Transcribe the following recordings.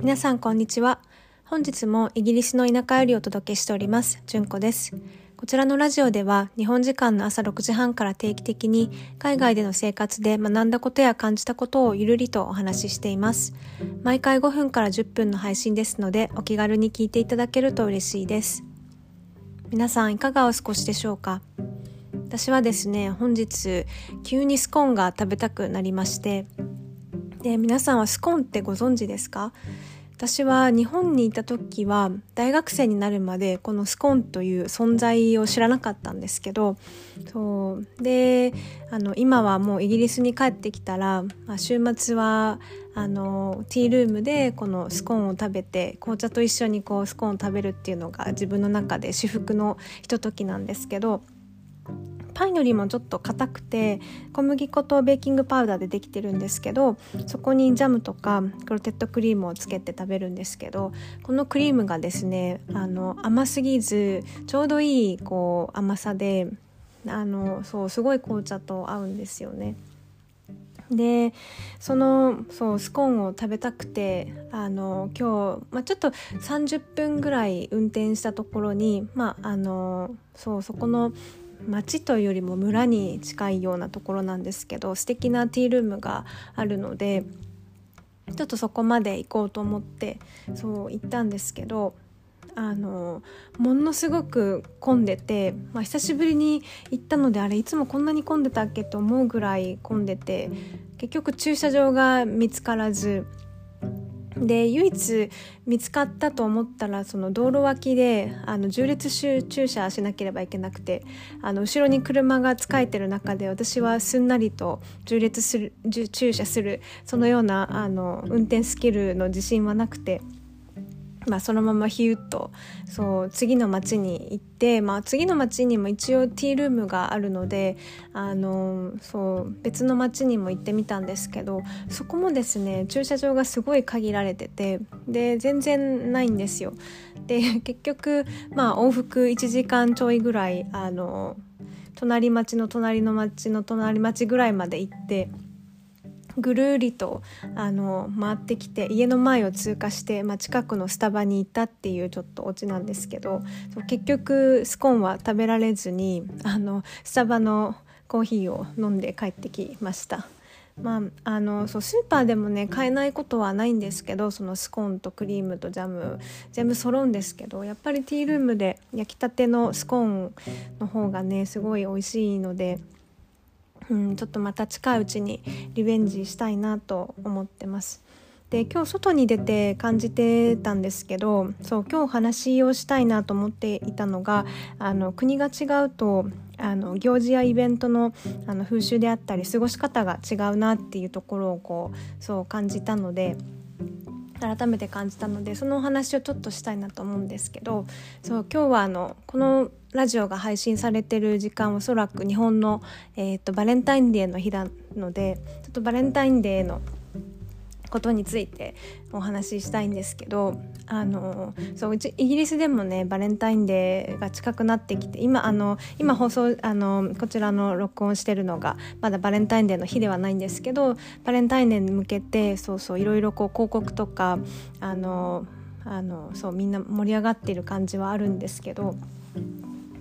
皆さんこんにちは。本日もイギリスの田舎よりお届けしております。純子です。こちらのラジオでは日本時間の朝6時半から定期的に海外での生活で学んだことや感じたことをゆるりとお話ししています。毎回5分から10分の配信ですのでお気軽に聞いていただけると嬉しいです。皆さんいかがお過ごしでしょうか？私はですね本日急にスコーンが食べたくなりまして。で皆さんはスコーンってご存知ですか？私は日本にいた時は大学生になるまでこのスコーンという存在を知らなかったんですけどそう。であの今はもうイギリスに帰ってきたら、まあ、週末はあのティールームでこのスコーンを食べて紅茶と一緒にこうスコーンを食べるっていうのが自分の中で至福のひとときなんですけどパンよりもちょっと硬くて小麦粉とベーキングパウダーでできてるんですけどそこにジャムとかクロテッドクリームをつけて食べるんですけどこのクリームがですねあの甘すぎずちょうどいいこう甘さであのそうすごい紅茶と合うんですよね。でそのそうスコーンを食べたくてあの今日、まあ、ちょっと30分ぐらい運転したところに、まあ、あのそうそこの町というよりも村に近いようなところなんですけど素敵なティールームがあるのでちょっとそこまで行こうと思ってそう行ったんですけどあのものすごく混んでて、まあ、久しぶりに行ったのであれいつもこんなに混んでたっけと思うぐらい混んでて結局駐車場が見つからずで唯一見つかったと思ったらその道路脇であの縦列駐車しなければいけなくてあの後ろに車が使えてる中で私はすんなりと縦列する駐車するそのようなあの運転スキルの自信はなくて。まあ、そのままヒュッとそう次の町に行って、まあ、次の町にも一応ティールームがあるのであのそう別の町にも行ってみたんですけどそこもですね駐車場がすごい限られててで全然ないんですよ。で結局、まあ、往復1時間ちょいぐらいあの隣町の隣の町の隣町ぐらいまで行って。ぐるりとあの回ってきて家の前を通過して、まあ、近くのスタバに行ったっていうちょっとオチなんですけど結局スコーンは食べられずにあのスタバのコーヒーを飲んで帰ってきました。まあ、あのそうスーパーでもね買えないことはないんですけどそのスコーンとクリームとジャム全部揃うんですけどやっぱりティールームで焼きたてのスコーンの方がねすごい美味しいのでうん、ちょっとまた近いうちにリベンジしたいなと思ってます。で今日外に出て感じてたんですけどそう今日お話をしたいなと思っていたのがあの国が違うとあの行事やイベントのあの風習であったり過ごし方が違うなっていうところをこうそう感じたので。改めて感じたのでそのお話をちょっとしたいなと思うんですけどそう今日はあのこのラジオが配信されてる時間おそらく日本の、えーと、バレンタインデーの日なのでちょっとバレンタインデーのことについてお話ししたいんですけどあのそううちイギリスでもねバレンタインデーが近くなってきて今あの今放送あのこちらの録音してるのがまだバレンタインデーの日ではないんですけどバレンタインデーに向けてそうそういろいろこう広告とかあのあのそうみんな盛り上がっている感じはあるんですけど。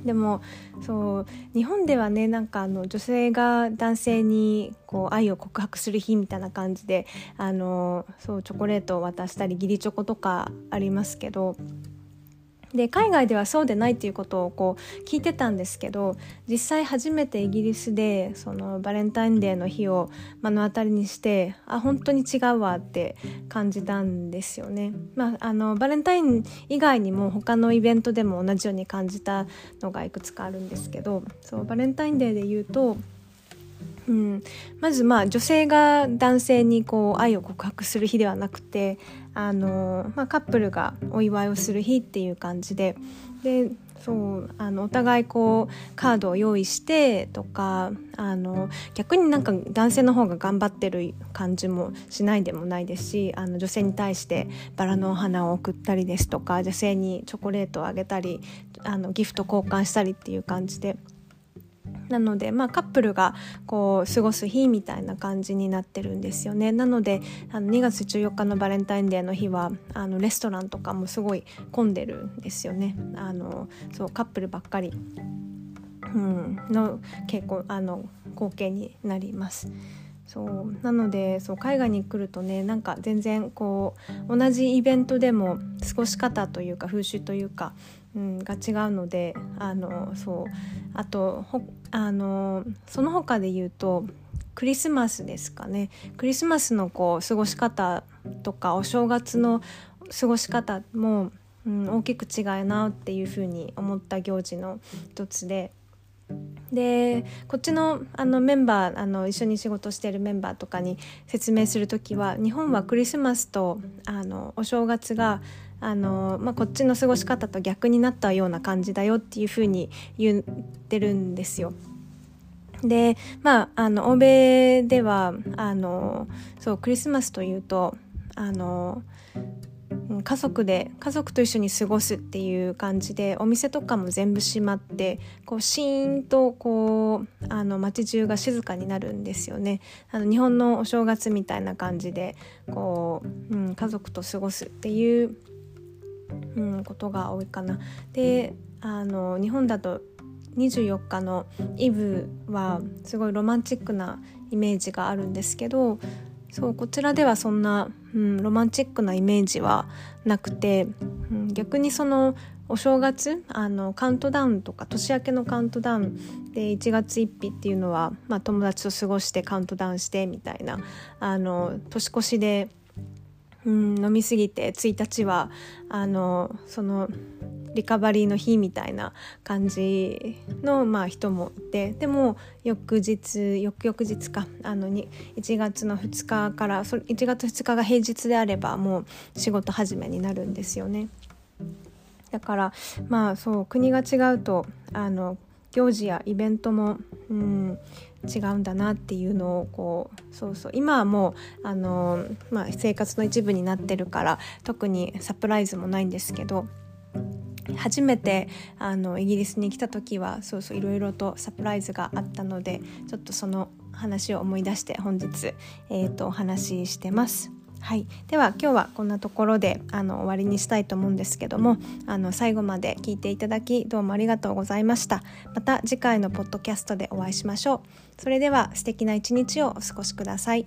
でもそう日本ではねなんかあの女性が男性にこう愛を告白する日みたいな感じであのそうチョコレートを渡したり義理チョコとかありますけどで海外ではそうでないっていうことをこう聞いてたんですけど実際初めてイギリスでそのバレンタインデーの日を目の当たりにしてあ本当に違うわって感じたんですよね。まあ、あのバレンタイン以外にも他のイベントでも同じように感じたのがいくつかあるんですけどそうバレンタインデーで言うとうん、まずまあ女性が男性にこう愛を告白する日ではなくてあの、まあ、カップルがお祝いをする日っていう感じででそうあのお互いこうカードを用意してとかあの逆になんか男性の方が頑張ってる感じもしないでもないですしあの女性に対してバラのお花を送ったりですとか女性にチョコレートをあげたりあのギフト交換したりっていう感じで。なので、まあ、カップルがこう過ごす日みたいな感じになってるんですよね。なのであの2月14日のバレンタインデーの日はあのレストランとかもすごい混んでるんですよね。あのそうカップルばっかり、うん、の結構あの光景になります。そう。なのでそう海外に来るとねなんか全然こう同じイベントでも過ごし方というか風習というか、うん、が違うのであのそう。あとあのその他で言うとクリスマスですかね。クリスマスのこう過ごし方とかお正月の過ごし方も、うん、大きく違うなっていうふうに思った行事の一つで。でこっちのあのメンバーあの一緒に仕事してるメンバーとかに説明する時は日本はクリスマスとあのお正月があの、まあ、こっちの過ごし方と逆になったような感じだよっていうふうに言ってるんですよ。でまああの欧米ではあのそうクリスマスというとあの家族で家族と一緒に過ごすっていう感じでお店とかも全部閉まってこうシーンとこうあの街中が静かになるんですよねあの日本のお正月みたいな感じでこう、うん、家族と過ごすっていう、うん、ことが多いかな。であの日本だと24日のイブはすごいロマンチックなイメージがあるんですけどそうこちらではそんな、うん、ロマンチックなイメージはなくて、うん、逆にそのお正月あのカウントダウンとか年明けのカウントダウンで1月1日っていうのは、まあ、友達と過ごしてカウントダウンしてみたいなあの年越しで、うん、飲み過ぎて1日はあのそのリカバリーの日みたいな感じの、まあ、人もいて。でも翌日翌々日か。あのに1月の2日からそ1月2日が平日であればもう仕事始めになるんですよね。だからまあそう国が違うとあの行事やイベントも、うん、違うんだなっていうのをこうそうそう。今はもうあの、まあ、生活の一部になってるから特にサプライズもないんですけど初めてあのイギリスに来た時はそうそういろいろとサプライズがあったのでちょっとその話を思い出して本日、えーと、お話ししてます。はい、では今日はこんなところであの終わりにしたいと思うんですけどもあの最後まで聞いていただきどうもありがとうございました。また次回のポッドキャストでお会いしましょう。それでは素敵な一日をお過ごしください。